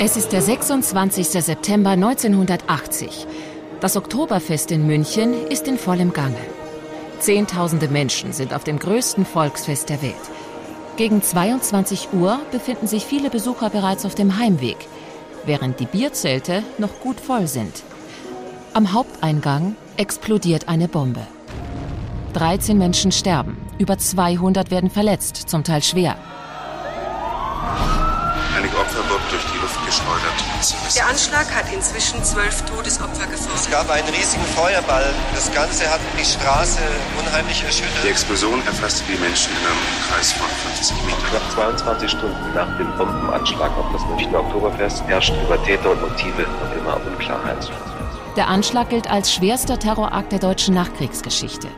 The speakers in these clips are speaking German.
Es ist der 26. September 1980. Das Oktoberfest in München ist in vollem Gange. Zehntausende Menschen sind auf dem größten Volksfest der Welt. Gegen 22 Uhr befinden sich viele Besucher bereits auf dem Heimweg, während die Bierzelte noch gut voll sind. Am Haupteingang explodiert eine Bombe. 13 Menschen sterben, über 200 werden verletzt, zum Teil schwer. Einige Opfer wurden durch die Luft geschleudert. Der Anschlag hat inzwischen zwölf Todesopfer gefordert. Es gab einen riesigen Feuerball. Das Ganze hat die Straße unheimlich erschüttert. Die Explosion erfasste die Menschen in einem Kreis von 50 Metern. Knapp 22 Stunden nach dem Bombenanschlag auf das Münchner Oktoberfest herrscht über Täter und Motive noch immer Unklarheit. Der Anschlag gilt als schwerster Terrorakt der deutschen Nachkriegsgeschichte.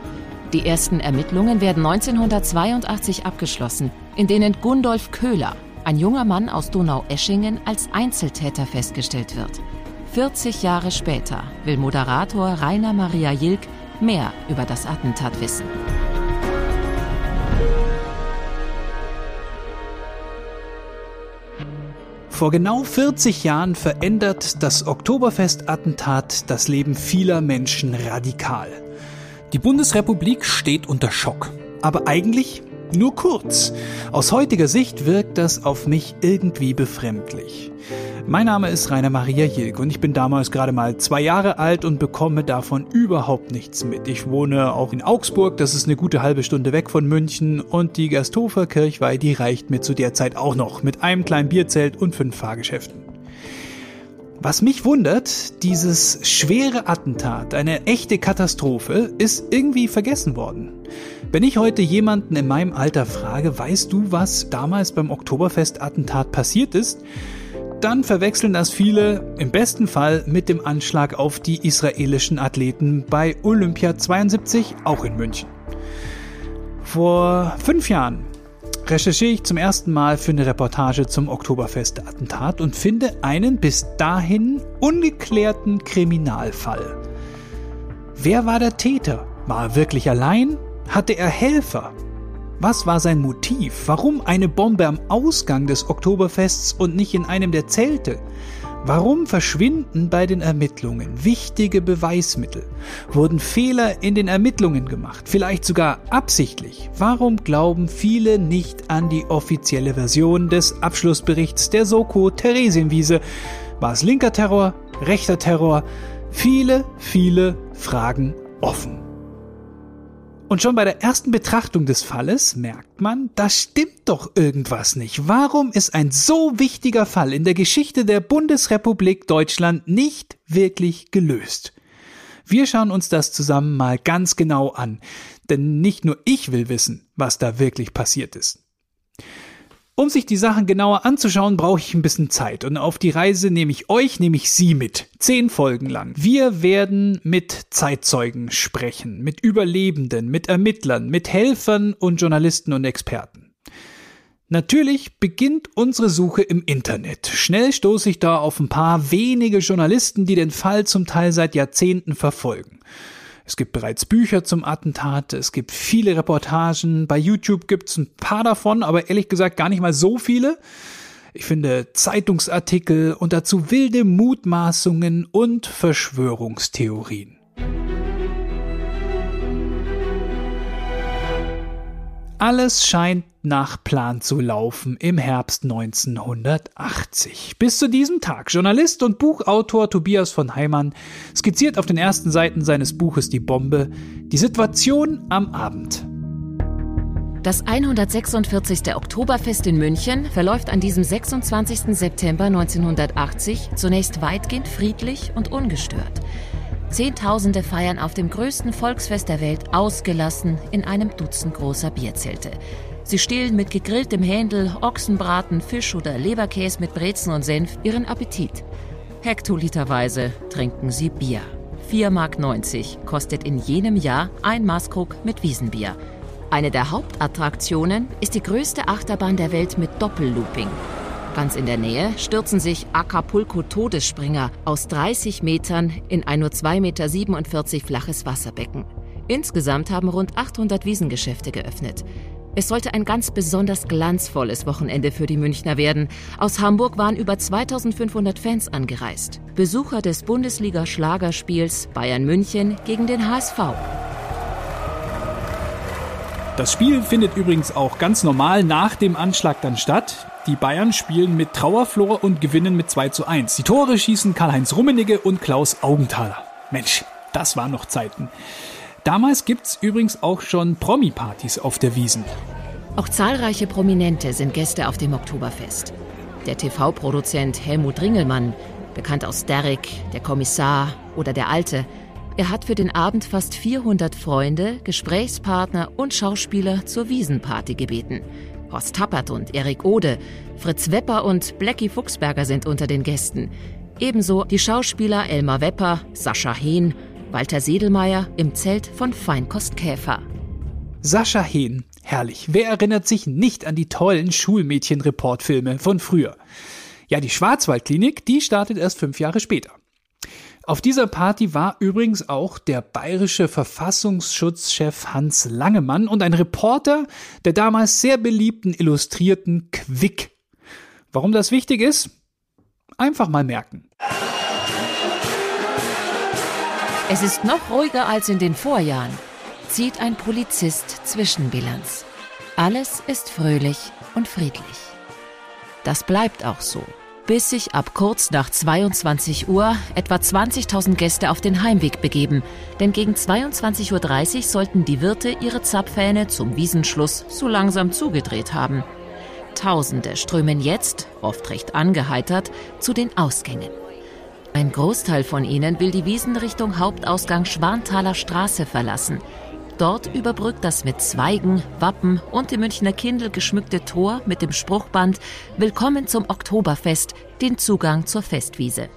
Die ersten Ermittlungen werden 1982 abgeschlossen, in denen Gundolf Köhler, ein junger Mann aus Donaueschingen als Einzeltäter festgestellt wird. 40 Jahre später will Moderator Rainer Maria Jilk mehr über das Attentat wissen. Vor genau 40 Jahren verändert das Oktoberfest-Attentat das Leben vieler Menschen radikal. Die Bundesrepublik steht unter Schock. Aber eigentlich nur kurz. Aus heutiger Sicht wirkt das auf mich irgendwie befremdlich. Mein Name ist Rainer Maria Jilk und ich bin damals gerade mal zwei Jahre alt und bekomme davon überhaupt nichts mit. Ich wohne auch in Augsburg, das ist eine gute halbe Stunde weg von München und die Gasthofer Kirchweih, die reicht mir zu der Zeit auch noch mit einem kleinen Bierzelt und fünf Fahrgeschäften. Was mich wundert, dieses schwere Attentat, eine echte Katastrophe, ist irgendwie vergessen worden. Wenn ich heute jemanden in meinem Alter frage, weißt du, was damals beim Oktoberfest-Attentat passiert ist, dann verwechseln das viele im besten Fall mit dem Anschlag auf die israelischen Athleten bei Olympia 72, auch in München. Vor fünf Jahren recherchiere ich zum ersten Mal für eine Reportage zum Oktoberfest-Attentat und finde einen bis dahin ungeklärten Kriminalfall. Wer war der Täter? War er wirklich allein? Hatte er Helfer? Was war sein Motiv? Warum eine Bombe am Ausgang des Oktoberfests und nicht in einem der Zelte? Warum verschwinden bei den Ermittlungen wichtige Beweismittel? Wurden Fehler in den Ermittlungen gemacht? Vielleicht sogar absichtlich? Warum glauben viele nicht an die offizielle Version des Abschlussberichts der Soko Theresienwiese? War es linker Terror? Rechter Terror? Viele, viele Fragen offen. Und schon bei der ersten Betrachtung des Falles merkt man, da stimmt doch irgendwas nicht. Warum ist ein so wichtiger Fall in der Geschichte der Bundesrepublik Deutschland nicht wirklich gelöst? Wir schauen uns das zusammen mal ganz genau an, denn nicht nur ich will wissen, was da wirklich passiert ist. Um sich die Sachen genauer anzuschauen, brauche ich ein bisschen Zeit. Und auf die Reise nehme ich euch, nehme ich Sie mit. Zehn Folgen lang. Wir werden mit Zeitzeugen sprechen, mit Überlebenden, mit Ermittlern, mit Helfern und Journalisten und Experten. Natürlich beginnt unsere Suche im Internet. Schnell stoße ich da auf ein paar wenige Journalisten, die den Fall zum Teil seit Jahrzehnten verfolgen. Es gibt bereits Bücher zum Attentat, es gibt viele Reportagen, bei YouTube gibt es ein paar davon, aber ehrlich gesagt gar nicht mal so viele. Ich finde Zeitungsartikel und dazu wilde Mutmaßungen und Verschwörungstheorien. Alles scheint nach Plan zu laufen im Herbst 1980. Bis zu diesem Tag. Journalist und Buchautor Tobias von Heimann skizziert auf den ersten Seiten seines Buches Die Bombe die Situation am Abend. Das 146. Oktoberfest in München verläuft an diesem 26. September 1980 zunächst weitgehend friedlich und ungestört. Zehntausende feiern auf dem größten Volksfest der Welt ausgelassen in einem Dutzend großer Bierzelte. Sie stehlen mit gegrilltem Händel, Ochsenbraten, Fisch oder Leberkäse mit Brezen und Senf ihren Appetit. Hektoliterweise trinken sie Bier. 4,90 Mark kostet in jenem Jahr ein Maßkrug mit Wiesenbier. Eine der Hauptattraktionen ist die größte Achterbahn der Welt mit Doppellooping. Ganz in der Nähe stürzen sich Acapulco-Todesspringer aus 30 Metern in ein nur 2,47 Meter flaches Wasserbecken. Insgesamt haben rund 800 Wiesengeschäfte geöffnet. Es sollte ein ganz besonders glanzvolles Wochenende für die Münchner werden. Aus Hamburg waren über 2500 Fans angereist. Besucher des Bundesliga-Schlagerspiels Bayern München gegen den HSV. Das Spiel findet übrigens auch ganz normal nach dem Anschlag dann statt. Die Bayern spielen mit Trauerflor und gewinnen mit 2 zu 1. Die Tore schießen Karl-Heinz Rummenigge und Klaus Augenthaler. Mensch, das waren noch Zeiten. Damals gibt's übrigens auch schon Promi-Partys auf der Wiesen. Auch zahlreiche Prominente sind Gäste auf dem Oktoberfest. Der TV-Produzent Helmut Ringelmann, bekannt aus Derrick, der Kommissar oder der Alte, er hat für den Abend fast 400 Freunde, Gesprächspartner und Schauspieler zur Wiesenparty gebeten. Horst Tappert und Erik Ode, Fritz Wepper und Blackie Fuchsberger sind unter den Gästen. Ebenso die Schauspieler Elmar Wepper, Sascha Hehn Walter Sedelmeier im Zelt von Feinkost Käfer. Sascha Hehn, herrlich. Wer erinnert sich nicht an die tollen Schulmädchen-Reportfilme von früher? Ja, die Schwarzwaldklinik, die startet erst fünf Jahre später. Auf dieser Party war übrigens auch der bayerische Verfassungsschutzchef Hans Langemann und ein Reporter der damals sehr beliebten Illustrierten Quick. Warum das wichtig ist? Einfach mal merken. Es ist noch ruhiger als in den Vorjahren, zieht ein Polizist Zwischenbilanz. Alles ist fröhlich und friedlich. Das bleibt auch so, bis sich ab kurz nach 22 Uhr etwa 20.000 Gäste auf den Heimweg begeben, denn gegen 22.30 Uhr sollten die Wirte ihre Zapfhähne zum Wiesenschluss so langsam zugedreht haben. Tausende strömen jetzt, oft recht angeheitert, zu den Ausgängen. Ein Großteil von ihnen will die Wiesen Richtung Hauptausgang Schwanthaler Straße verlassen. Dort überbrückt das mit Zweigen, Wappen und dem Münchner Kindl geschmückte Tor mit dem Spruchband Willkommen zum Oktoberfest den Zugang zur Festwiese.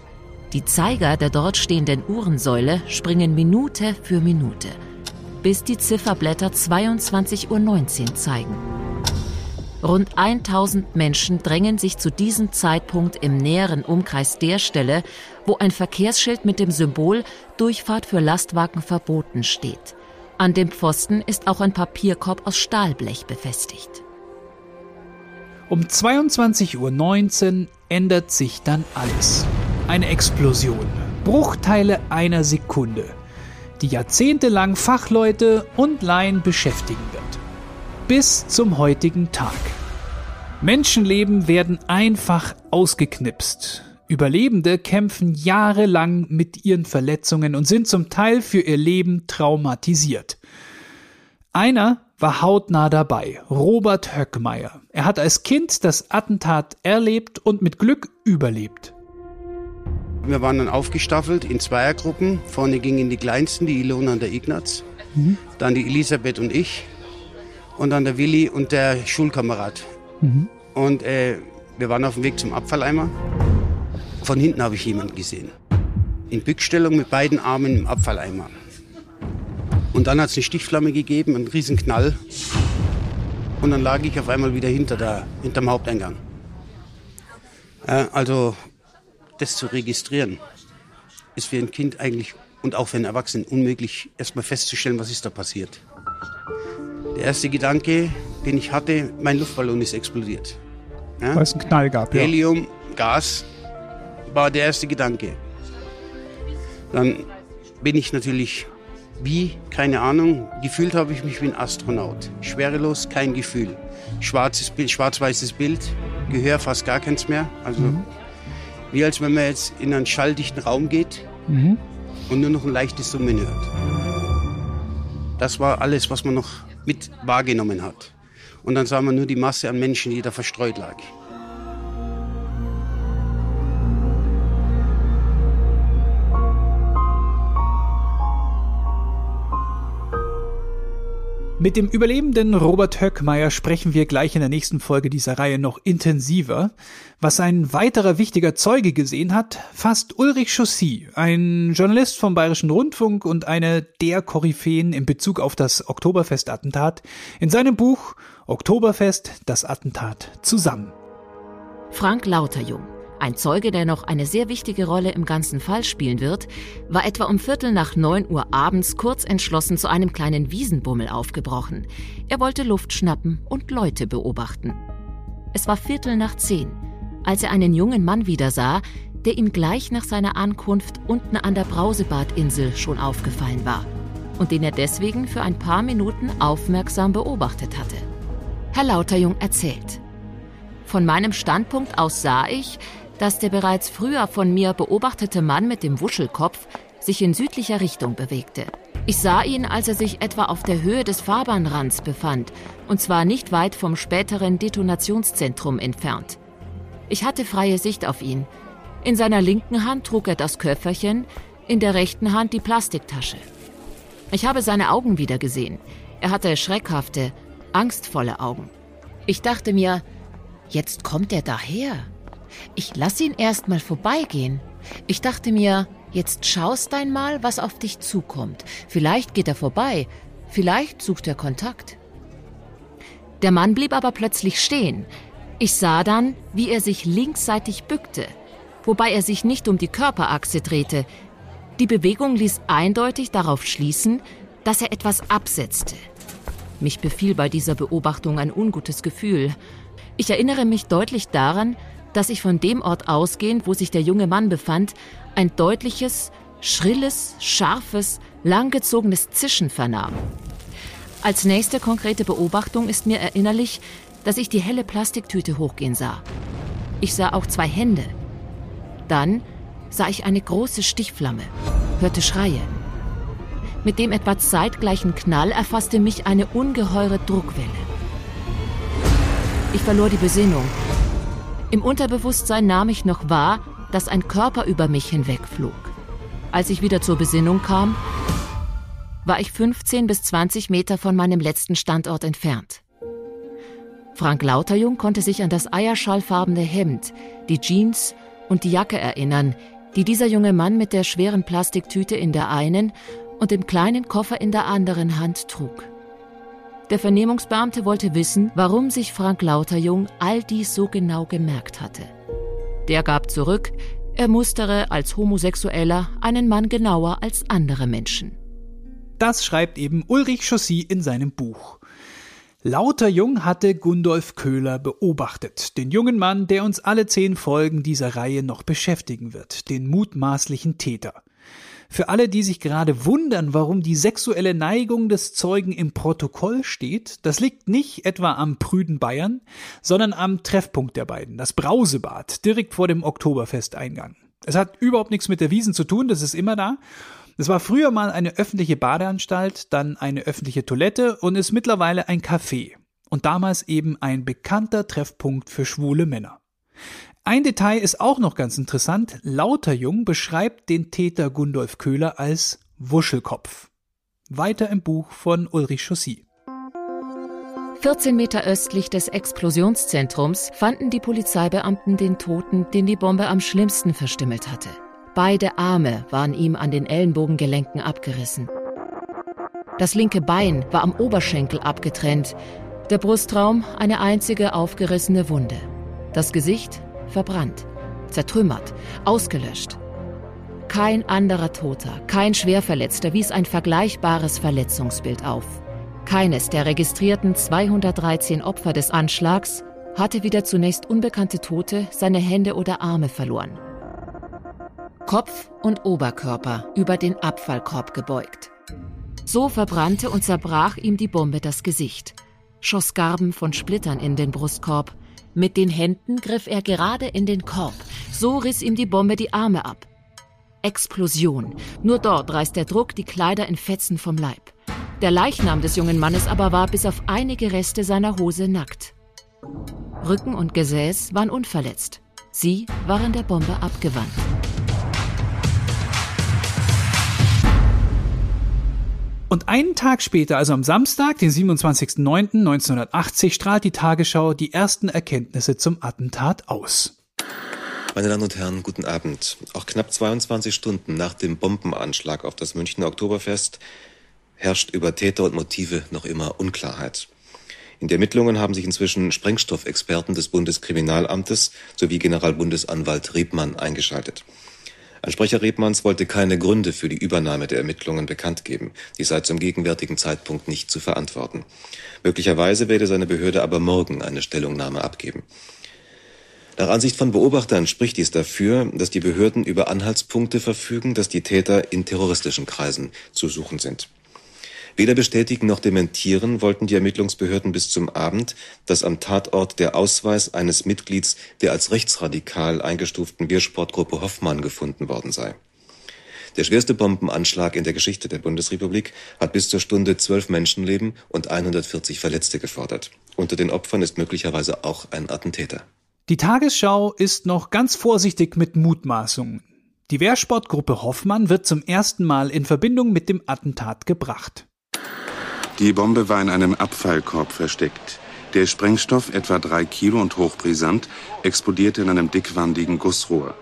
Die Zeiger der dort stehenden Uhrensäule springen Minute für Minute, bis die Zifferblätter 22.19 Uhr zeigen. Rund 1000 Menschen drängen sich zu diesem Zeitpunkt im näheren Umkreis der Stelle, wo ein Verkehrsschild mit dem Symbol Durchfahrt für Lastwagen verboten steht. An dem Pfosten ist auch ein Papierkorb aus Stahlblech befestigt. Um 22.19 Uhr ändert sich dann alles. Eine Explosion. Bruchteile einer Sekunde, die jahrzehntelang Fachleute und Laien beschäftigen wird bis zum heutigen Tag. Menschenleben werden einfach ausgeknipst. Überlebende kämpfen jahrelang mit ihren Verletzungen und sind zum Teil für ihr Leben traumatisiert. Einer war hautnah dabei, Robert Höckmeier. Er hat als Kind das Attentat erlebt und mit Glück überlebt. Wir waren dann aufgestaffelt in Zweiergruppen. Vorne gingen die Kleinsten, die Ilona und der Ignaz. Mhm. Dann die Elisabeth und ich und dann der Willi und der Schulkamerad. Mhm. Und äh, wir waren auf dem Weg zum Abfalleimer. Von hinten habe ich jemanden gesehen. In Bückstellung mit beiden Armen im Abfalleimer. Und dann hat es eine Stichflamme gegeben, einen riesen Knall. Und dann lag ich auf einmal wieder hinter der, hinterm Haupteingang. Äh, also das zu registrieren, ist für ein Kind eigentlich und auch für einen Erwachsenen unmöglich, erstmal festzustellen, was ist da passiert. Der erste Gedanke, den ich hatte, mein Luftballon ist explodiert. Ja? Weil es einen Knall gab. Ja. Helium, Gas war der erste Gedanke. Dann bin ich natürlich wie, keine Ahnung, gefühlt habe ich mich wie ein Astronaut. Schwerelos, kein Gefühl. Schwarzes Bild, schwarz-weißes Bild, Gehör fast gar keins mehr. Also mhm. wie als wenn man jetzt in einen schalldichten Raum geht mhm. und nur noch ein leichtes Summen hört. Das war alles, was man noch mit wahrgenommen hat. Und dann sah man nur die Masse an Menschen, die da verstreut lag. Mit dem Überlebenden Robert Höckmeier sprechen wir gleich in der nächsten Folge dieser Reihe noch intensiver. Was ein weiterer wichtiger Zeuge gesehen hat, fasst Ulrich Chaussy, ein Journalist vom Bayerischen Rundfunk und eine der Koryphäen in Bezug auf das Oktoberfest-Attentat, in seinem Buch Oktoberfest, das Attentat zusammen. Frank Lauterjung Ein Zeuge, der noch eine sehr wichtige Rolle im ganzen Fall spielen wird, war etwa um Viertel nach neun Uhr abends kurz entschlossen zu einem kleinen Wiesenbummel aufgebrochen. Er wollte Luft schnappen und Leute beobachten. Es war Viertel nach zehn, als er einen jungen Mann wieder sah, der ihm gleich nach seiner Ankunft unten an der Brausebadinsel schon aufgefallen war und den er deswegen für ein paar Minuten aufmerksam beobachtet hatte. Herr Lauterjung erzählt. Von meinem Standpunkt aus sah ich, dass der bereits früher von mir beobachtete Mann mit dem Wuschelkopf sich in südlicher Richtung bewegte. Ich sah ihn, als er sich etwa auf der Höhe des Fahrbahnrands befand, und zwar nicht weit vom späteren Detonationszentrum entfernt. Ich hatte freie Sicht auf ihn. In seiner linken Hand trug er das Köfferchen, in der rechten Hand die Plastiktasche. Ich habe seine Augen wieder gesehen. Er hatte schreckhafte, angstvolle Augen. Ich dachte mir, jetzt kommt er daher. Ich lass ihn erst mal vorbeigehen. Ich dachte mir, jetzt schaust einmal, was auf dich zukommt. Vielleicht geht er vorbei, vielleicht sucht er Kontakt. Der Mann blieb aber plötzlich stehen. Ich sah dann, wie er sich linksseitig bückte, wobei er sich nicht um die Körperachse drehte. Die Bewegung ließ eindeutig darauf schließen, dass er etwas absetzte. Mich befiel bei dieser Beobachtung ein ungutes Gefühl. Ich erinnere mich deutlich daran, dass ich von dem Ort ausgehend, wo sich der junge Mann befand, ein deutliches, schrilles, scharfes, langgezogenes Zischen vernahm. Als nächste konkrete Beobachtung ist mir erinnerlich, dass ich die helle Plastiktüte hochgehen sah. Ich sah auch zwei Hände. Dann sah ich eine große Stichflamme, hörte Schreie. Mit dem etwa zeitgleichen Knall erfasste mich eine ungeheure Druckwelle. Ich verlor die Besinnung. Im Unterbewusstsein nahm ich noch wahr, dass ein Körper über mich hinwegflog. Als ich wieder zur Besinnung kam, war ich 15 bis 20 Meter von meinem letzten Standort entfernt. Frank Lauterjung konnte sich an das eierschallfarbene Hemd, die Jeans und die Jacke erinnern, die dieser junge Mann mit der schweren Plastiktüte in der einen und dem kleinen Koffer in der anderen Hand trug. Der Vernehmungsbeamte wollte wissen, warum sich Frank Lauterjung all dies so genau gemerkt hatte. Der gab zurück, er mustere als Homosexueller einen Mann genauer als andere Menschen. Das schreibt eben Ulrich Chaussy in seinem Buch. Lauter Jung hatte Gundolf Köhler beobachtet, den jungen Mann, der uns alle zehn Folgen dieser Reihe noch beschäftigen wird, den mutmaßlichen Täter. Für alle, die sich gerade wundern, warum die sexuelle Neigung des Zeugen im Protokoll steht, das liegt nicht etwa am prüden Bayern, sondern am Treffpunkt der beiden, das Brausebad, direkt vor dem Oktoberfesteingang. Es hat überhaupt nichts mit der Wiesen zu tun, das ist immer da. Es war früher mal eine öffentliche Badeanstalt, dann eine öffentliche Toilette und ist mittlerweile ein Café. Und damals eben ein bekannter Treffpunkt für schwule Männer. Ein Detail ist auch noch ganz interessant. Lauterjung beschreibt den Täter Gundolf Köhler als Wuschelkopf. Weiter im Buch von Ulrich Chaussy. 14 Meter östlich des Explosionszentrums fanden die Polizeibeamten den Toten, den die Bombe am schlimmsten verstümmelt hatte. Beide Arme waren ihm an den Ellenbogengelenken abgerissen. Das linke Bein war am Oberschenkel abgetrennt, der Brustraum eine einzige aufgerissene Wunde. Das Gesicht verbrannt, zertrümmert, ausgelöscht. Kein anderer Toter, kein Schwerverletzter wies ein vergleichbares Verletzungsbild auf. Keines der registrierten 213 Opfer des Anschlags hatte wie der zunächst unbekannte Tote seine Hände oder Arme verloren. Kopf und Oberkörper über den Abfallkorb gebeugt. So verbrannte und zerbrach ihm die Bombe das Gesicht, schoss Garben von Splittern in den Brustkorb. Mit den Händen griff er gerade in den Korb. So riss ihm die Bombe die Arme ab. Explosion. Nur dort reißt der Druck die Kleider in Fetzen vom Leib. Der Leichnam des jungen Mannes aber war bis auf einige Reste seiner Hose nackt. Rücken und Gesäß waren unverletzt. Sie waren der Bombe abgewandt. Und einen Tag später, also am Samstag, den 27.09.1980, strahlt die Tagesschau die ersten Erkenntnisse zum Attentat aus. Meine Damen und Herren, guten Abend. Auch knapp 22 Stunden nach dem Bombenanschlag auf das Münchner Oktoberfest herrscht über Täter und Motive noch immer Unklarheit. In die Ermittlungen haben sich inzwischen Sprengstoffexperten des Bundeskriminalamtes sowie Generalbundesanwalt Rebmann eingeschaltet. Ein Sprecher Rebmanns wollte keine Gründe für die Übernahme der Ermittlungen bekannt geben. Die sei zum gegenwärtigen Zeitpunkt nicht zu verantworten. Möglicherweise werde seine Behörde aber morgen eine Stellungnahme abgeben. Nach Ansicht von Beobachtern spricht dies dafür, dass die Behörden über Anhaltspunkte verfügen, dass die Täter in terroristischen Kreisen zu suchen sind. Weder bestätigen noch dementieren wollten die Ermittlungsbehörden bis zum Abend, dass am Tatort der Ausweis eines Mitglieds der als rechtsradikal eingestuften Wehrsportgruppe Hoffmann gefunden worden sei. Der schwerste Bombenanschlag in der Geschichte der Bundesrepublik hat bis zur Stunde zwölf Menschenleben und 140 Verletzte gefordert. Unter den Opfern ist möglicherweise auch ein Attentäter. Die Tagesschau ist noch ganz vorsichtig mit Mutmaßungen. Die Wehrsportgruppe Hoffmann wird zum ersten Mal in Verbindung mit dem Attentat gebracht. Die Bombe war in einem Abfallkorb versteckt. Der Sprengstoff, etwa drei Kilo und hochbrisant, explodierte in einem dickwandigen Gussrohr.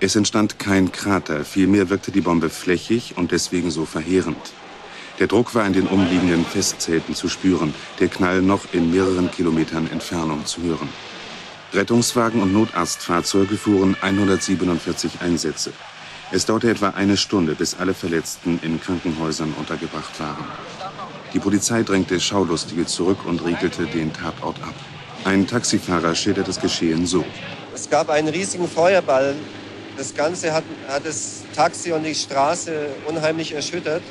Es entstand kein Krater, vielmehr wirkte die Bombe flächig und deswegen so verheerend. Der Druck war in den umliegenden Festzelten zu spüren, der Knall noch in mehreren Kilometern Entfernung zu hören. Rettungswagen und Notarztfahrzeuge fuhren 147 Einsätze. Es dauerte etwa eine Stunde, bis alle Verletzten in Krankenhäusern untergebracht waren. Die Polizei drängte Schaulustige zurück und riegelte den Tatort ab. Ein Taxifahrer schildert das Geschehen so. Es gab einen riesigen Feuerball. Das Ganze hat, hat das Taxi und die Straße unheimlich erschüttert.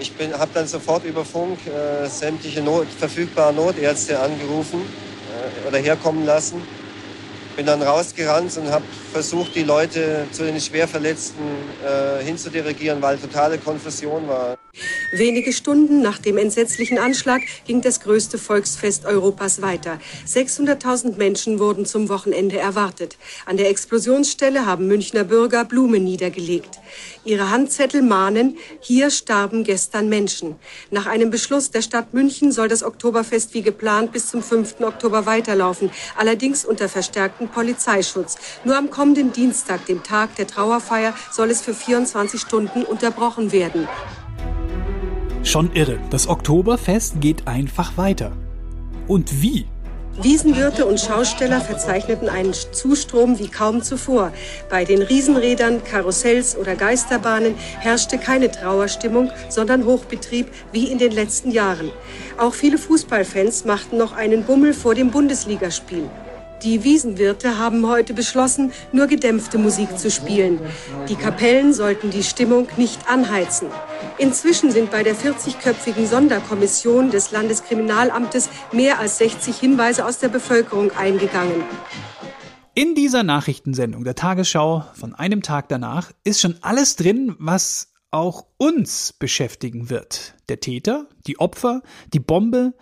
Ich habe dann sofort über Funk äh, sämtliche Not, verfügbare Notärzte angerufen äh, oder herkommen lassen bin dann rausgerannt und habe versucht, die Leute zu den Schwerverletzten äh, hinzudirigieren, weil totale Konfusion war. Wenige Stunden nach dem entsetzlichen Anschlag ging das größte Volksfest Europas weiter. 600.000 Menschen wurden zum Wochenende erwartet. An der Explosionsstelle haben Münchner Bürger Blumen niedergelegt. Ihre Handzettel mahnen, hier starben gestern Menschen. Nach einem Beschluss der Stadt München soll das Oktoberfest wie geplant bis zum 5. Oktober weiterlaufen, allerdings unter verstärktem Polizeischutz. Nur am kommenden Dienstag, dem Tag der Trauerfeier, soll es für 24 Stunden unterbrochen werden. Schon irre. Das Oktoberfest geht einfach weiter. Und wie? Wiesenwirte und Schausteller verzeichneten einen Zustrom wie kaum zuvor. Bei den Riesenrädern, Karussells oder Geisterbahnen herrschte keine Trauerstimmung, sondern Hochbetrieb wie in den letzten Jahren. Auch viele Fußballfans machten noch einen Bummel vor dem Bundesligaspiel. Die Wiesenwirte haben heute beschlossen, nur gedämpfte Musik zu spielen. Die Kapellen sollten die Stimmung nicht anheizen. Inzwischen sind bei der 40-köpfigen Sonderkommission des Landeskriminalamtes mehr als 60 Hinweise aus der Bevölkerung eingegangen. In dieser Nachrichtensendung der Tagesschau von einem Tag danach ist schon alles drin, was auch uns beschäftigen wird. Der Täter, die Opfer, die Bombe,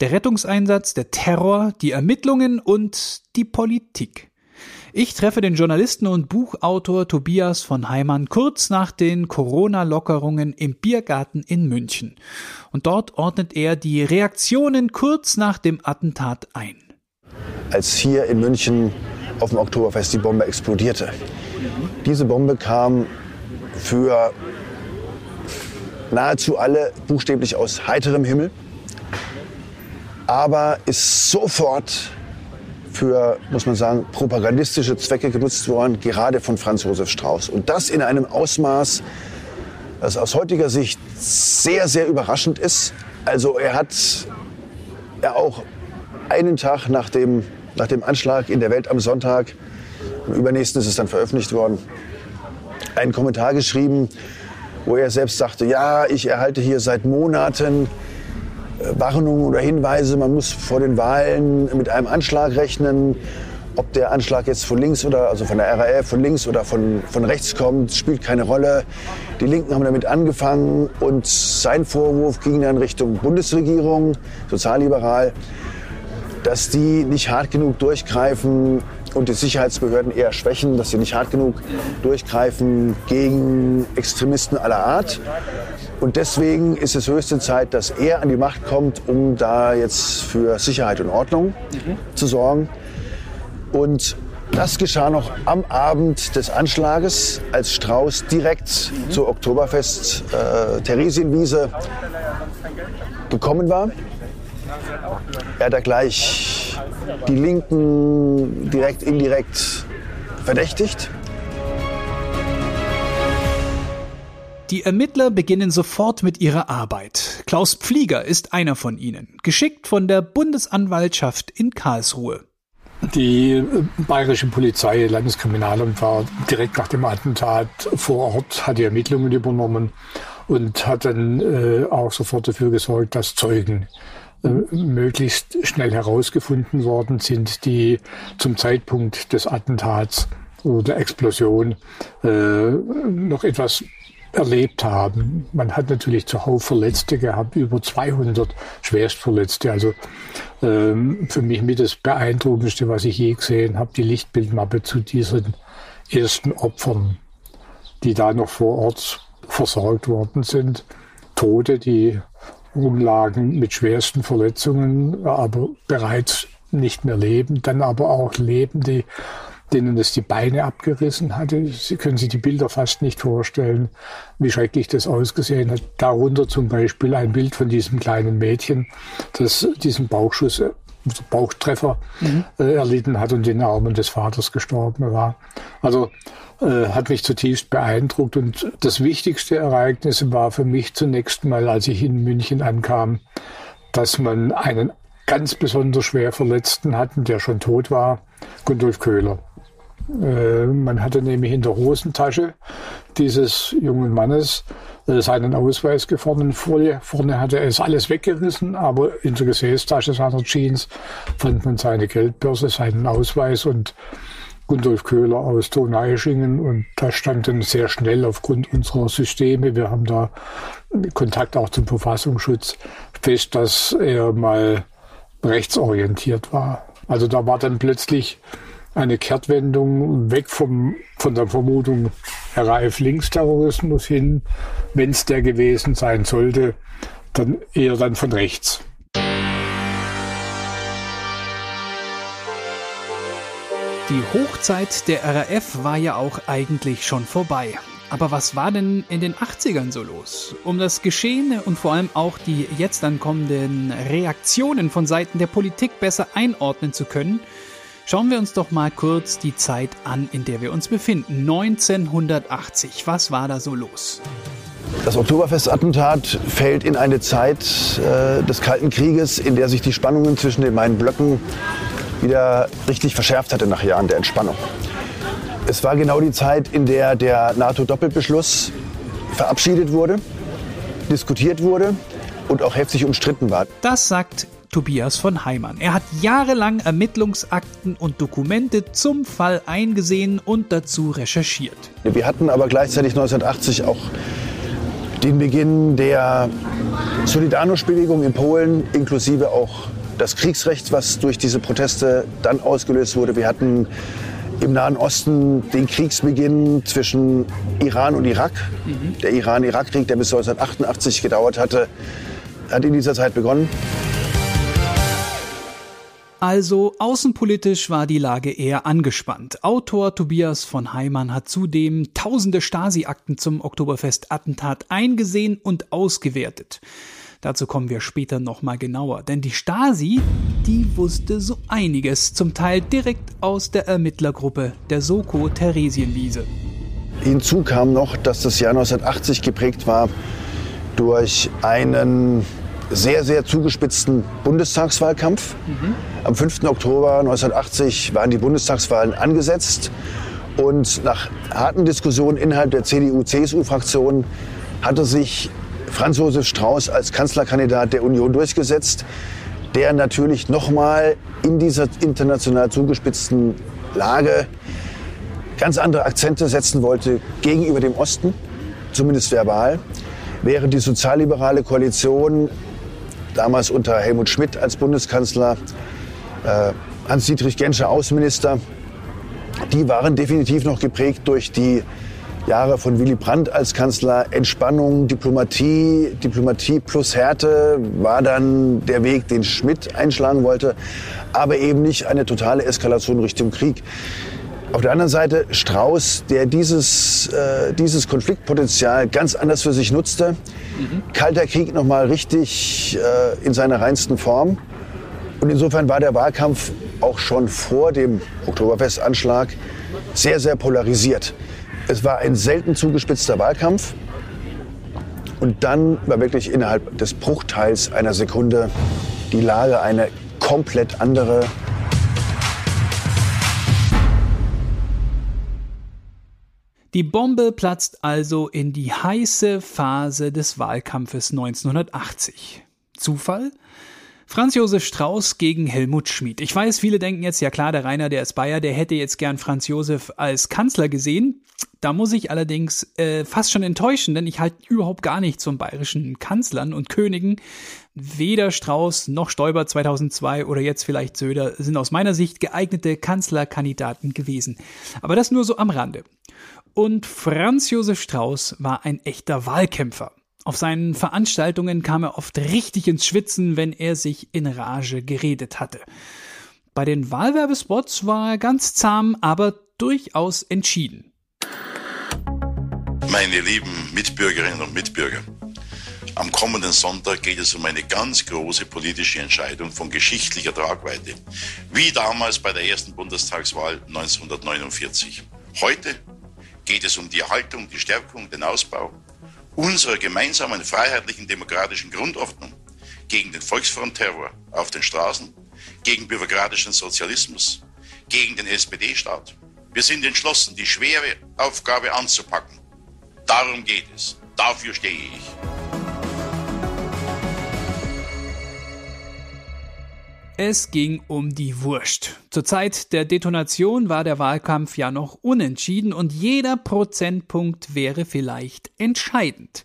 der Rettungseinsatz, der Terror, die Ermittlungen und die Politik. Ich treffe den Journalisten und Buchautor Tobias von Heimann kurz nach den Corona-Lockerungen im Biergarten in München. Und dort ordnet er die Reaktionen kurz nach dem Attentat ein. Als hier in München auf dem Oktoberfest die Bombe explodierte. Diese Bombe kam für nahezu alle buchstäblich aus heiterem Himmel, aber ist sofort für, muss man sagen, propagandistische Zwecke genutzt worden, gerade von Franz Josef Strauß. Und das in einem Ausmaß, das aus heutiger Sicht sehr, sehr überraschend ist. Also er hat ja auch einen Tag nach dem, nach dem Anschlag in der Welt am Sonntag, am übernächsten ist es dann veröffentlicht worden, einen Kommentar geschrieben, wo er selbst sagte, ja, ich erhalte hier seit Monaten Warnungen oder Hinweise, man muss vor den Wahlen mit einem Anschlag rechnen. Ob der Anschlag jetzt von links oder, also von der RAF, von links oder von, von rechts kommt, spielt keine Rolle. Die Linken haben damit angefangen und sein Vorwurf ging dann Richtung Bundesregierung, sozialliberal, dass die nicht hart genug durchgreifen und die Sicherheitsbehörden eher schwächen, dass sie nicht hart genug durchgreifen gegen Extremisten aller Art. Und deswegen ist es höchste Zeit, dass er an die Macht kommt, um da jetzt für Sicherheit und Ordnung mhm. zu sorgen. Und das geschah noch am Abend des Anschlages, als Strauß direkt mhm. zur Oktoberfest äh, Theresienwiese gekommen war. Er hat da gleich die Linken direkt, indirekt verdächtigt. Die Ermittler beginnen sofort mit ihrer Arbeit. Klaus Pflieger ist einer von ihnen, geschickt von der Bundesanwaltschaft in Karlsruhe. Die äh, bayerische Polizei, Landeskriminalamt war direkt nach dem Attentat vor Ort, hat die Ermittlungen übernommen und hat dann äh, auch sofort dafür gesorgt, dass Zeugen äh, möglichst schnell herausgefunden worden sind, die zum Zeitpunkt des Attentats oder der Explosion äh, noch etwas erlebt haben. Man hat natürlich zuhauf Verletzte gehabt, über 200 Schwerstverletzte. Also ähm, für mich mit das Beeindruckendste, was ich je gesehen habe, die Lichtbildmappe zu diesen ersten Opfern, die da noch vor Ort versorgt worden sind. Tote, die rumlagen mit schwersten Verletzungen, aber bereits nicht mehr leben. Dann aber auch Lebende, denen es die Beine abgerissen hatte. Sie können sich die Bilder fast nicht vorstellen, wie schrecklich das ausgesehen hat. Darunter zum Beispiel ein Bild von diesem kleinen Mädchen, das diesen Bauchschuss, äh, Bauchtreffer mhm. äh, erlitten hat und in den Armen des Vaters gestorben war. Also äh, hat mich zutiefst beeindruckt und das wichtigste Ereignis war für mich zunächst mal, als ich in München ankam, dass man einen ganz besonders schwer Verletzten hatten, der schon tot war, Gundolf Köhler. Äh, man hatte nämlich in der Hosentasche dieses jungen Mannes äh, seinen Ausweis gefunden. Vorne, hatte er es alles weggerissen, aber in der Gesäßtasche seiner Jeans fand man seine Geldbörse, seinen Ausweis und Gundolf Köhler aus Donaueschingen und da stand dann sehr schnell aufgrund unserer Systeme, wir haben da Kontakt auch zum Verfassungsschutz, fest, dass er mal rechtsorientiert war. Also da war dann plötzlich eine Kehrtwendung weg vom, von der Vermutung RAF-Linksterrorismus hin, wenn es der gewesen sein sollte, dann eher dann von rechts. Die Hochzeit der RAF war ja auch eigentlich schon vorbei. Aber was war denn in den 80ern so los? Um das Geschehene und vor allem auch die jetzt ankommenden Reaktionen von Seiten der Politik besser einordnen zu können, Schauen wir uns doch mal kurz die Zeit an, in der wir uns befinden. 1980. Was war da so los? Das Oktoberfestattentat fällt in eine Zeit äh, des Kalten Krieges, in der sich die Spannungen zwischen den beiden Blöcken wieder richtig verschärft hatte nach Jahren der Entspannung. Es war genau die Zeit, in der der NATO-Doppelbeschluss verabschiedet wurde, diskutiert wurde und auch heftig umstritten war. Das sagt Tobias von Heimann. Er hat jahrelang Ermittlungsakten und Dokumente zum Fall eingesehen und dazu recherchiert. Wir hatten aber gleichzeitig 1980 auch den Beginn der Solidarność-Bewegung in Polen, inklusive auch das Kriegsrecht, was durch diese Proteste dann ausgelöst wurde. Wir hatten im Nahen Osten den Kriegsbeginn zwischen Iran und Irak. Mhm. Der Iran-Irak-Krieg, der bis 1988 gedauert hatte, hat in dieser Zeit begonnen. Also außenpolitisch war die Lage eher angespannt. Autor Tobias von Heimann hat zudem tausende Stasi-Akten zum Oktoberfest-Attentat eingesehen und ausgewertet. Dazu kommen wir später nochmal genauer, denn die Stasi, die wusste so einiges, zum Teil direkt aus der Ermittlergruppe der Soko Theresienwiese. Hinzu kam noch, dass das Jahr 1980 geprägt war durch einen sehr, sehr zugespitzten Bundestagswahlkampf. Mhm. Am 5. Oktober 1980 waren die Bundestagswahlen angesetzt. Und nach harten Diskussionen innerhalb der CDU-CSU-Fraktion hatte sich Franz Josef Strauß als Kanzlerkandidat der Union durchgesetzt, der natürlich nochmal in dieser international zugespitzten Lage ganz andere Akzente setzen wollte gegenüber dem Osten, zumindest verbal, während die sozialliberale Koalition damals unter Helmut Schmidt als Bundeskanzler, äh, Hans-Dietrich Genscher Außenminister, die waren definitiv noch geprägt durch die Jahre von Willy Brandt als Kanzler. Entspannung, Diplomatie, Diplomatie plus Härte war dann der Weg, den Schmidt einschlagen wollte, aber eben nicht eine totale Eskalation Richtung Krieg. Auf der anderen Seite Strauß, der dieses, äh, dieses Konfliktpotenzial ganz anders für sich nutzte. Mhm. Kalter Krieg nochmal richtig äh, in seiner reinsten Form. Und insofern war der Wahlkampf auch schon vor dem Oktoberfestanschlag sehr, sehr polarisiert. Es war ein selten zugespitzter Wahlkampf. Und dann war wirklich innerhalb des Bruchteils einer Sekunde die Lage eine komplett andere. Die Bombe platzt also in die heiße Phase des Wahlkampfes 1980. Zufall? Franz Josef Strauß gegen Helmut Schmid. Ich weiß, viele denken jetzt, ja klar, der Rainer, der ist Bayer, der hätte jetzt gern Franz Josef als Kanzler gesehen. Da muss ich allerdings äh, fast schon enttäuschen, denn ich halte überhaupt gar nichts von bayerischen Kanzlern und Königen. Weder Strauß noch Stoiber 2002 oder jetzt vielleicht Söder sind aus meiner Sicht geeignete Kanzlerkandidaten gewesen. Aber das nur so am Rande. Und Franz Josef Strauß war ein echter Wahlkämpfer. Auf seinen Veranstaltungen kam er oft richtig ins Schwitzen, wenn er sich in Rage geredet hatte. Bei den Wahlwerbespots war er ganz zahm, aber durchaus entschieden. Meine lieben Mitbürgerinnen und Mitbürger, am kommenden Sonntag geht es um eine ganz große politische Entscheidung von geschichtlicher Tragweite, wie damals bei der ersten Bundestagswahl 1949. Heute geht es um die Erhaltung, die Stärkung, den Ausbau unserer gemeinsamen freiheitlichen demokratischen Grundordnung gegen den Volksfrontterror auf den Straßen, gegen bürokratischen Sozialismus, gegen den SPD-Staat. Wir sind entschlossen, die schwere Aufgabe anzupacken. Darum geht es. Dafür stehe ich. Es ging um die Wurst. Zur Zeit der Detonation war der Wahlkampf ja noch unentschieden und jeder Prozentpunkt wäre vielleicht entscheidend.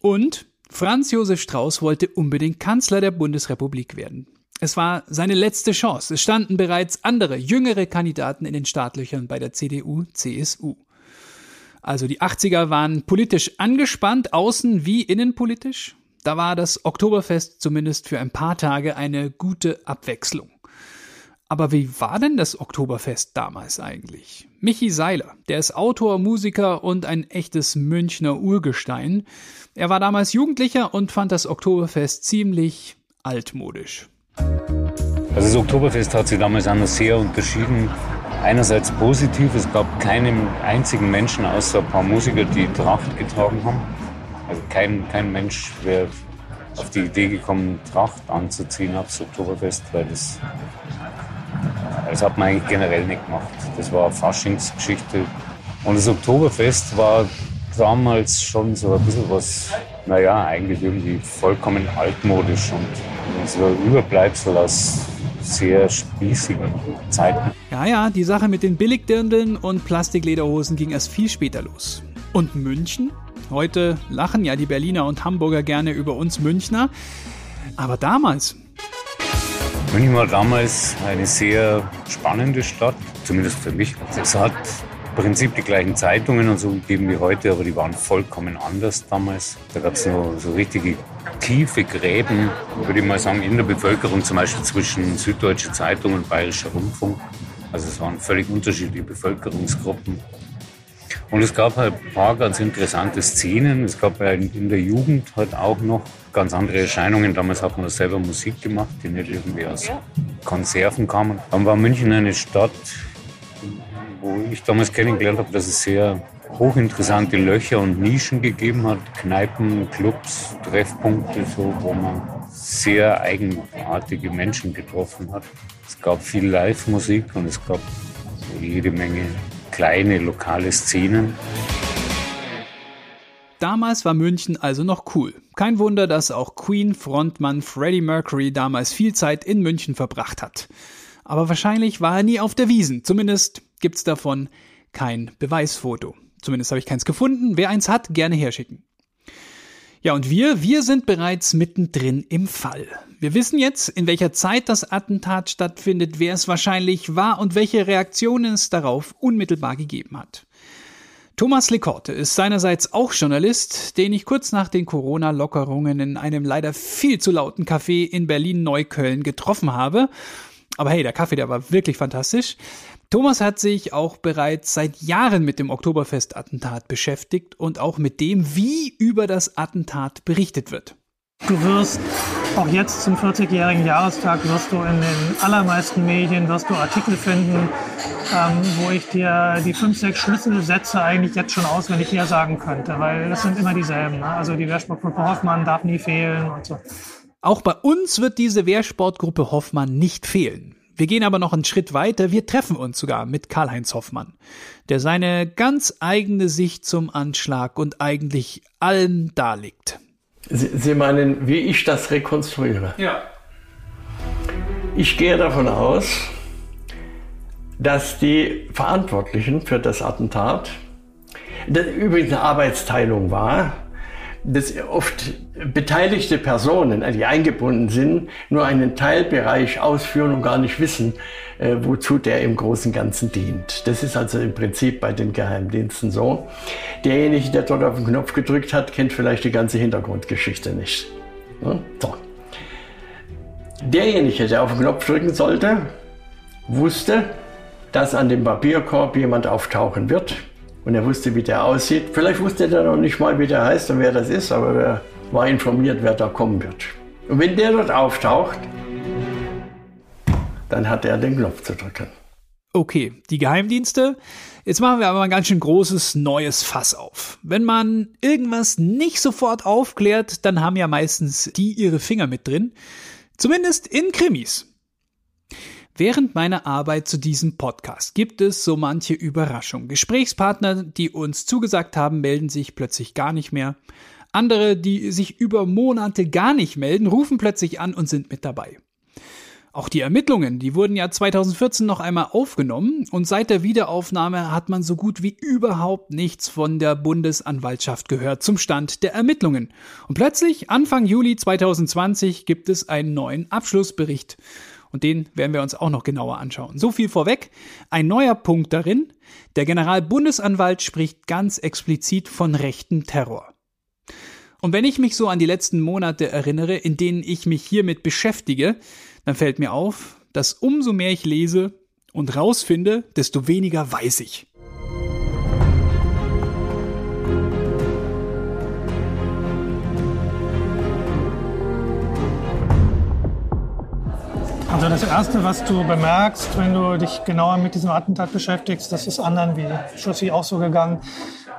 Und Franz Josef Strauß wollte unbedingt Kanzler der Bundesrepublik werden. Es war seine letzte Chance. Es standen bereits andere, jüngere Kandidaten in den Startlöchern bei der CDU, CSU. Also die 80er waren politisch angespannt, außen wie innenpolitisch. Da war das Oktoberfest zumindest für ein paar Tage eine gute Abwechslung. Aber wie war denn das Oktoberfest damals eigentlich? Michi Seiler, der ist Autor, Musiker und ein echtes Münchner Urgestein. Er war damals Jugendlicher und fand das Oktoberfest ziemlich altmodisch. Also das Oktoberfest hat sich damals anders sehr unterschieden. Einerseits positiv, es gab keinen einzigen Menschen außer ein paar Musiker, die Tracht getragen haben. Kein, kein Mensch wäre auf die Idee gekommen, Tracht anzuziehen aufs Oktoberfest, weil das, das hat man eigentlich generell nicht gemacht. Das war eine Faschingsgeschichte. Und das Oktoberfest war damals schon so ein bisschen was, naja, eigentlich irgendwie vollkommen altmodisch und so ein Überbleibsel aus sehr spießigen Zeiten. Ja, ja, die Sache mit den Billigdirndeln und Plastiklederhosen ging erst viel später los. Und München? Heute lachen ja die Berliner und Hamburger gerne über uns Münchner. Aber damals. München war damals eine sehr spannende Stadt, zumindest für mich. Es hat im Prinzip die gleichen Zeitungen und so gegeben wie heute, aber die waren vollkommen anders damals. Da gab es so, so richtige tiefe Gräben, würde ich mal sagen, in der Bevölkerung, zum Beispiel zwischen Süddeutsche Zeitung und Bayerischer Rundfunk. Also es waren völlig unterschiedliche Bevölkerungsgruppen. Und es gab halt ein paar ganz interessante Szenen. Es gab halt in der Jugend halt auch noch ganz andere Erscheinungen. Damals hat man selber Musik gemacht, die nicht irgendwie aus Konserven kamen. Dann war München eine Stadt, wo ich damals kennengelernt habe, dass es sehr hochinteressante Löcher und Nischen gegeben hat. Kneipen, Clubs, Treffpunkte, so, wo man sehr eigenartige Menschen getroffen hat. Es gab viel Live-Musik und es gab jede Menge kleine lokale Szenen. Damals war München also noch cool. Kein Wunder, dass auch Queen-Frontmann Freddie Mercury damals viel Zeit in München verbracht hat. Aber wahrscheinlich war er nie auf der Wiesen. Zumindest gibt's davon kein Beweisfoto. Zumindest habe ich keins gefunden. Wer eins hat, gerne herschicken. Ja, und wir, wir sind bereits mittendrin im Fall. Wir wissen jetzt, in welcher Zeit das Attentat stattfindet, wer es wahrscheinlich war und welche Reaktionen es darauf unmittelbar gegeben hat. Thomas Lekorte ist seinerseits auch Journalist, den ich kurz nach den Corona-Lockerungen in einem leider viel zu lauten Café in Berlin-Neukölln getroffen habe. Aber hey, der Kaffee, der war wirklich fantastisch. Thomas hat sich auch bereits seit Jahren mit dem Oktoberfest-Attentat beschäftigt und auch mit dem, wie über das Attentat berichtet wird. Du wirst auch jetzt zum 40-jährigen Jahrestag wirst du in den allermeisten Medien wirst du Artikel finden, ähm, wo ich dir die fünf, sechs Schlüsselsätze eigentlich jetzt schon auswendig her sagen könnte, weil das sind immer dieselben. Ne? Also die Wehrsportgruppe Hoffmann darf nie fehlen und so. Auch bei uns wird diese Wehrsportgruppe Hoffmann nicht fehlen. Wir gehen aber noch einen Schritt weiter. Wir treffen uns sogar mit Karl-Heinz Hoffmann, der seine ganz eigene Sicht zum Anschlag und eigentlich allem darlegt. Sie, Sie meinen, wie ich das rekonstruiere? Ja. Ich gehe davon aus, dass die Verantwortlichen für das Attentat, das übrigens eine Arbeitsteilung war, dass oft beteiligte Personen, die eingebunden sind, nur einen Teilbereich ausführen und gar nicht wissen, äh, wozu der im Großen und Ganzen dient. Das ist also im Prinzip bei den Geheimdiensten so. Derjenige, der dort auf den Knopf gedrückt hat, kennt vielleicht die ganze Hintergrundgeschichte nicht. So. Derjenige, der auf den Knopf drücken sollte, wusste, dass an dem Papierkorb jemand auftauchen wird. Und er wusste, wie der aussieht. Vielleicht wusste er noch nicht mal, wie der heißt und wer das ist, aber er war informiert, wer da kommen wird. Und wenn der dort auftaucht, dann hat er den Knopf zu drücken. Okay, die Geheimdienste. Jetzt machen wir aber ein ganz schön großes neues Fass auf. Wenn man irgendwas nicht sofort aufklärt, dann haben ja meistens die ihre Finger mit drin. Zumindest in Krimis. Während meiner Arbeit zu diesem Podcast gibt es so manche Überraschung. Gesprächspartner, die uns zugesagt haben, melden sich plötzlich gar nicht mehr. Andere, die sich über Monate gar nicht melden, rufen plötzlich an und sind mit dabei. Auch die Ermittlungen, die wurden ja 2014 noch einmal aufgenommen und seit der Wiederaufnahme hat man so gut wie überhaupt nichts von der Bundesanwaltschaft gehört zum Stand der Ermittlungen. Und plötzlich, Anfang Juli 2020, gibt es einen neuen Abschlussbericht. Und den werden wir uns auch noch genauer anschauen. So viel vorweg. Ein neuer Punkt darin. Der Generalbundesanwalt spricht ganz explizit von rechten Terror. Und wenn ich mich so an die letzten Monate erinnere, in denen ich mich hiermit beschäftige, dann fällt mir auf, dass umso mehr ich lese und rausfinde, desto weniger weiß ich. Also das Erste, was du bemerkst, wenn du dich genauer mit diesem Attentat beschäftigst, das ist anderen wie Schussi auch so gegangen,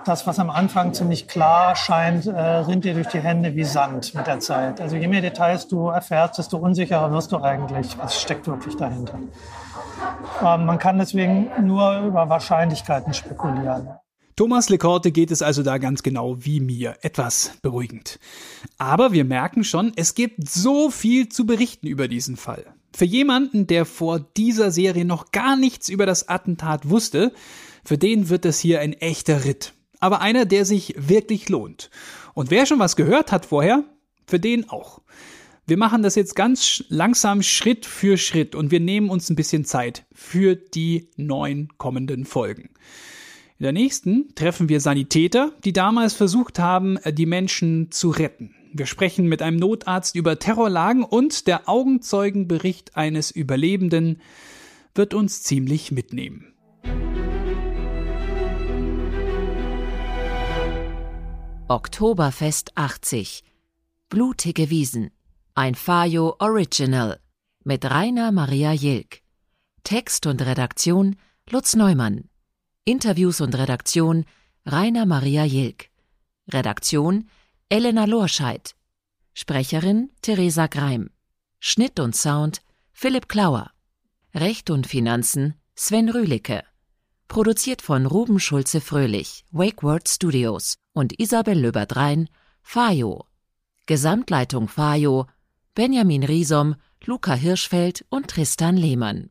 das, was am Anfang ziemlich klar scheint, äh, rinnt dir durch die Hände wie Sand mit der Zeit. Also je mehr Details du erfährst, desto unsicherer wirst du eigentlich, was steckt wirklich dahinter. Ähm, man kann deswegen nur über Wahrscheinlichkeiten spekulieren. Thomas Lecorte geht es also da ganz genau wie mir, etwas beruhigend. Aber wir merken schon, es gibt so viel zu berichten über diesen Fall. Für jemanden, der vor dieser Serie noch gar nichts über das Attentat wusste, für den wird es hier ein echter Ritt aber einer, der sich wirklich lohnt. Und wer schon was gehört hat vorher, für den auch. Wir machen das jetzt ganz langsam Schritt für Schritt und wir nehmen uns ein bisschen Zeit für die neun kommenden Folgen. In der nächsten treffen wir Sanitäter, die damals versucht haben, die Menschen zu retten. Wir sprechen mit einem Notarzt über Terrorlagen und der Augenzeugenbericht eines Überlebenden wird uns ziemlich mitnehmen. Oktoberfest 80 Blutige Wiesen. Ein Fajo Original mit Rainer Maria Jilk Text und Redaktion Lutz Neumann. Interviews und Redaktion Rainer Maria Jilk Redaktion Elena Lorscheid Sprecherin Theresa Greim Schnitt und Sound Philipp Klauer Recht und Finanzen Sven Rühlicke Produziert von Ruben Schulze-Fröhlich, Wakeword Studios und Isabel Löbert-Rhein, Fajo. Gesamtleitung Fajo, Benjamin Riesom, Luca Hirschfeld und Tristan Lehmann.